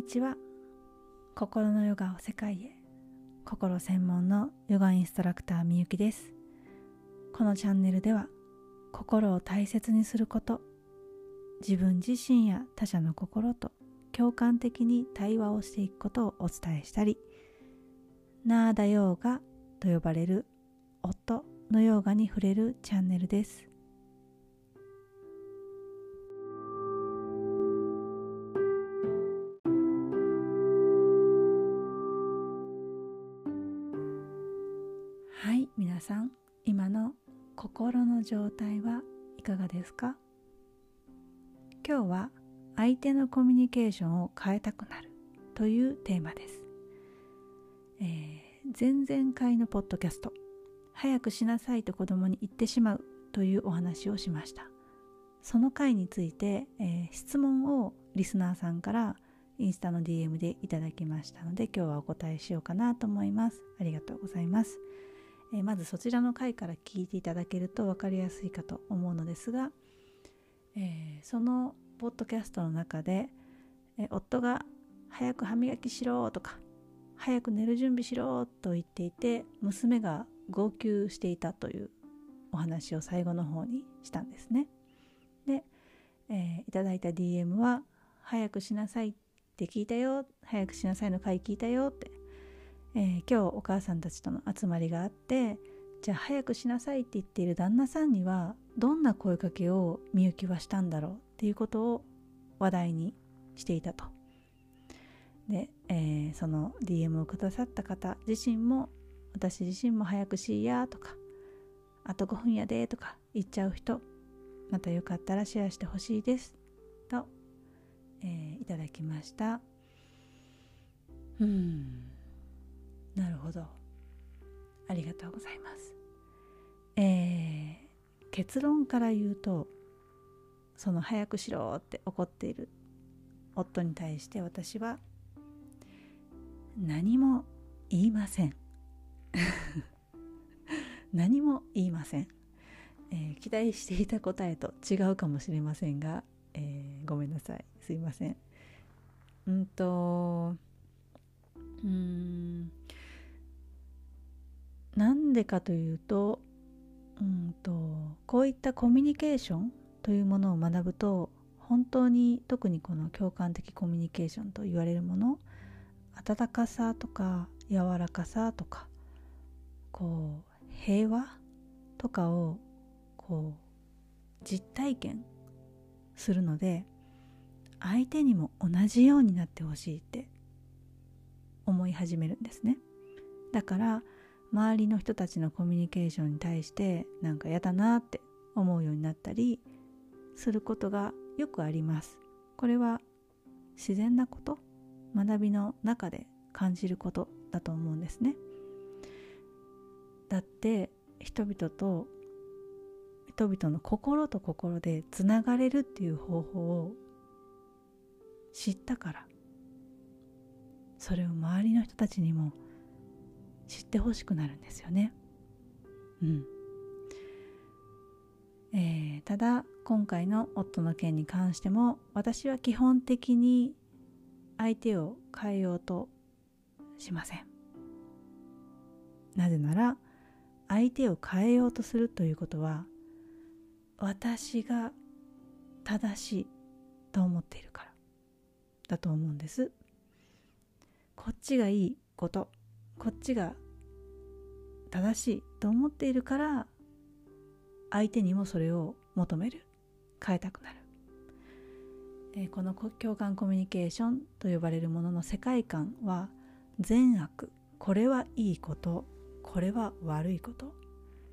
にちは。心のヨガを世界へ。心専門のヨガインストラクターみゆきです。このチャンネルでは心を大切にすること自分自身や他者の心と共感的に対話をしていくことをお伝えしたりナーダヨーガと呼ばれる夫のヨーガに触れるチャンネルです。さん今の心の状態はいかがですか？今日は相手のコミュニケーションを変えたくなるというテーマです、えー、前々回のポッドキャスト早くしなさいと子供に言ってしまうというお話をしました。その回について、えー、質問をリスナーさんからインスタの DM でいただきましたので今日はお答えしようかなと思います。ありがとうございます。えまずそちらの回から聞いていただけると分かりやすいかと思うのですが、えー、そのポッドキャストの中で、え夫が「早く歯磨きしろ」とか「早く寝る準備しろ」と言っていて娘が号泣していたというお話を最後の方にしたんですね。で、えー、いただいた DM は「早くしなさい」って聞いたよ「早くしなさい」の回聞いたよってえー、今日お母さんたちとの集まりがあってじゃあ早くしなさいって言っている旦那さんにはどんな声かけをみゆきはしたんだろうっていうことを話題にしていたと。で、えー、その DM をくださった方自身も私自身も早くしいやとかあと5分やでとか言っちゃう人またよかったらシェアしてほしいですと、えー、いただきましたうんなるほど。ありがとうございます。えー、結論から言うとその早くしろって怒っている夫に対して私は何も言いません。何も言いません、えー、期待していた答えと違うかもしれませんが、えー、ごめんなさい。すいません。うんとうん。なんでかというとうんとこういったコミュニケーションというものを学ぶと本当に特にこの共感的コミュニケーションと言われるもの温かさとか柔らかさとかこう平和とかをこう実体験するので相手にも同じようになってほしいって思い始めるんですね。だから周りの人たちのコミュニケーションに対してなんか嫌だなって思うようになったりすることがよくあります。これは自然なこと学びの中で感じることだと思うんですね。だって人々と人々の心と心でつながれるっていう方法を知ったから。それを周りの人たちにも知ってほしくなるんですよね。うんえー、ただ今回の夫の件に関しても私は基本的に相手を変えようとしません。なぜなら相手を変えようとするということは私が正しいと思っているからだと思うんです。こっちがいいことこっちが正しいと思っているから相手にもそれを求める。変えたくなる、えー、この共感コミュニケーションと呼ばれるものの世界観は善悪。これはいいこと。これは悪いこと。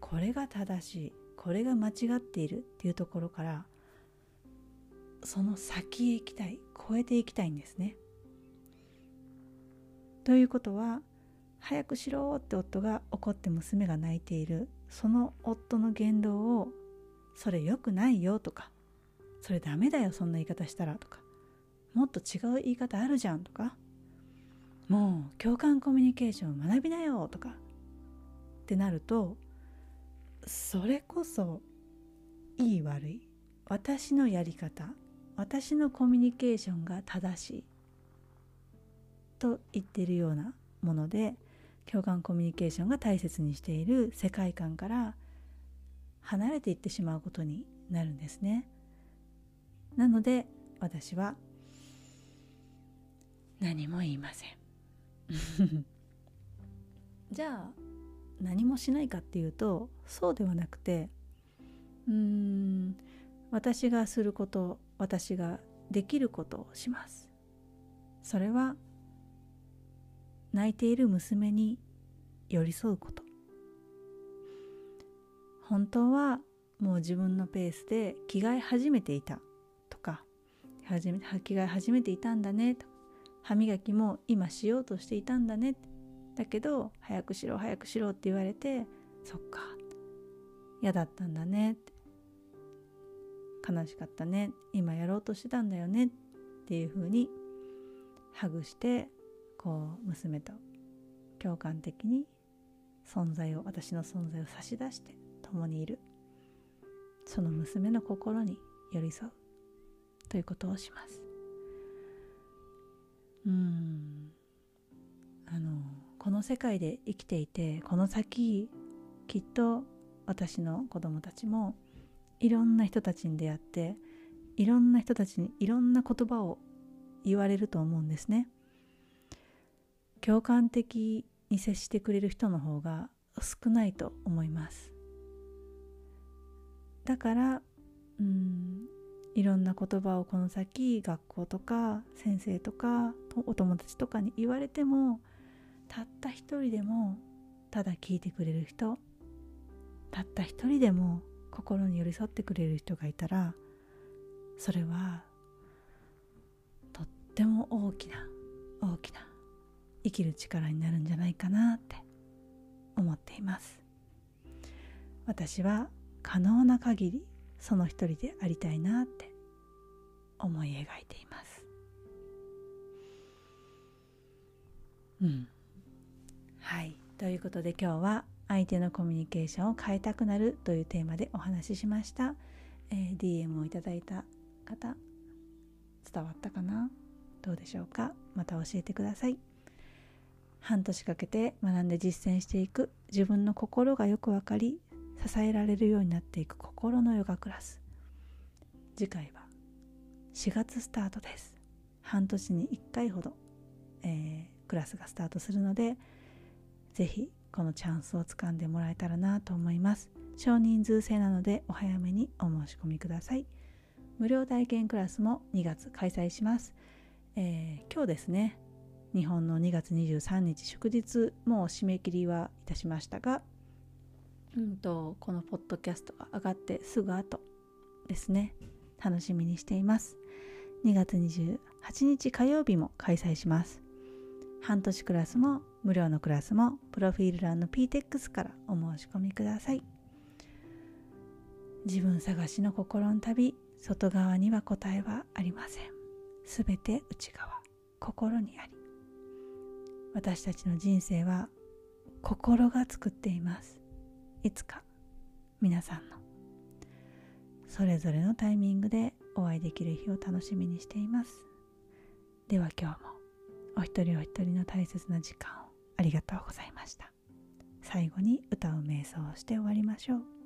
これが正しい。これが間違っている。っていうところからその先へ行きたい。超えていきたいんですね。ということは早くしろって夫が怒って娘が泣いている。その夫の言動をそれ良くないよとかそれダメだよそんな言い方したらとかもっと違う言い方あるじゃんとかもう共感コミュニケーションを学びなよとかってなるとそれこそいい悪い。私のやり方私のコミュニケーションが正しいと言ってるようなもので共感コミュニケーションが大切にしている世界観から離れていってしまうことになるんですね。なので私は何も言いません。じゃあ何もしないかっていうとそうではなくてうーん私がすること私ができることをしますそれは泣いている娘に寄り添うこと。本当はもう自分のペースで着替え始めていたとか着替え始めていたんだねと歯磨きも今しようとしていたんだねだけど早くしろ早くしろって言われてそっか嫌だったんだね悲しかったね今やろうとしてたんだよねっていう風にハグしてこう娘と共感的に存在を私の存在を差し出して共にいるその娘の心に寄り添うということをします。うんあのこの世界で生きていてこの先きっと私の子供たちもいろんな人たちに出会っていろんな人たちにいろんな言葉を言われると思うんですね。共感的に接してくれる人の方が少ないと思います。だからうんいろんな言葉をこの先学校とか先生とかお友達とかに言われてもたった一人でもただ聞いてくれる人たった一人でも心に寄り添ってくれる人がいたらそれはとっても大きな大きな生きる力になるんじゃないかなって思っています。私は可能な限りその一人でありたいなって思い描いています。うん。はい。ということで今日は相手のコミュニケーションを変えたくなるというテーマでお話ししました、えー、DM をいただいた方伝わったかな？どうでしょうか？また教えてください。半年かけて学んで実践していく。自分の心がよくわかり支えられるようになっていく心のヨガクラス。次回は4月スタートです。半年に1回ほど、えー、クラスがスタートするのでぜひこのチャンスをつかんでもらえたらなと思います。少人数制なのでお早めにお申し込みください。無料体験クラスも2月開催します、えー、今日ですね。日本の2月23日祝日もう締め切りはいたしましたが、うんと、このポッドキャストが上がってすぐ後ですね。楽しみにしています。2月28日火曜日も開催します。半年クラスも無料のクラスもプロフィール欄の PTEX からお申し込みください。自分探しの心の旅外側には答えはありません。すべて内側心にあり。私たちの人生は心が作っています。いつか皆さんの。それぞれのタイミングでお会いできる日を楽しみにしています。では今日もお一人お一人の大切な時間をありがとうございました。最後に歌う瞑想をして終わりましょう。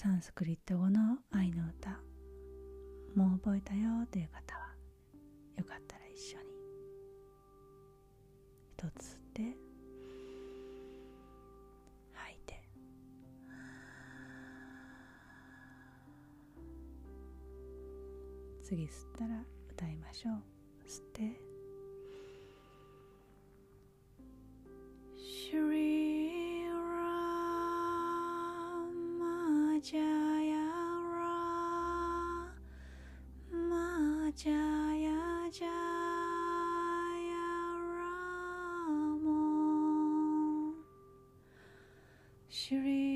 サンスクリット語の愛の歌。もう覚えたよという方はよかったら一緒に。一つ吸って吐いて。次吸ったら歌いましょう。吸って。Jaya Shri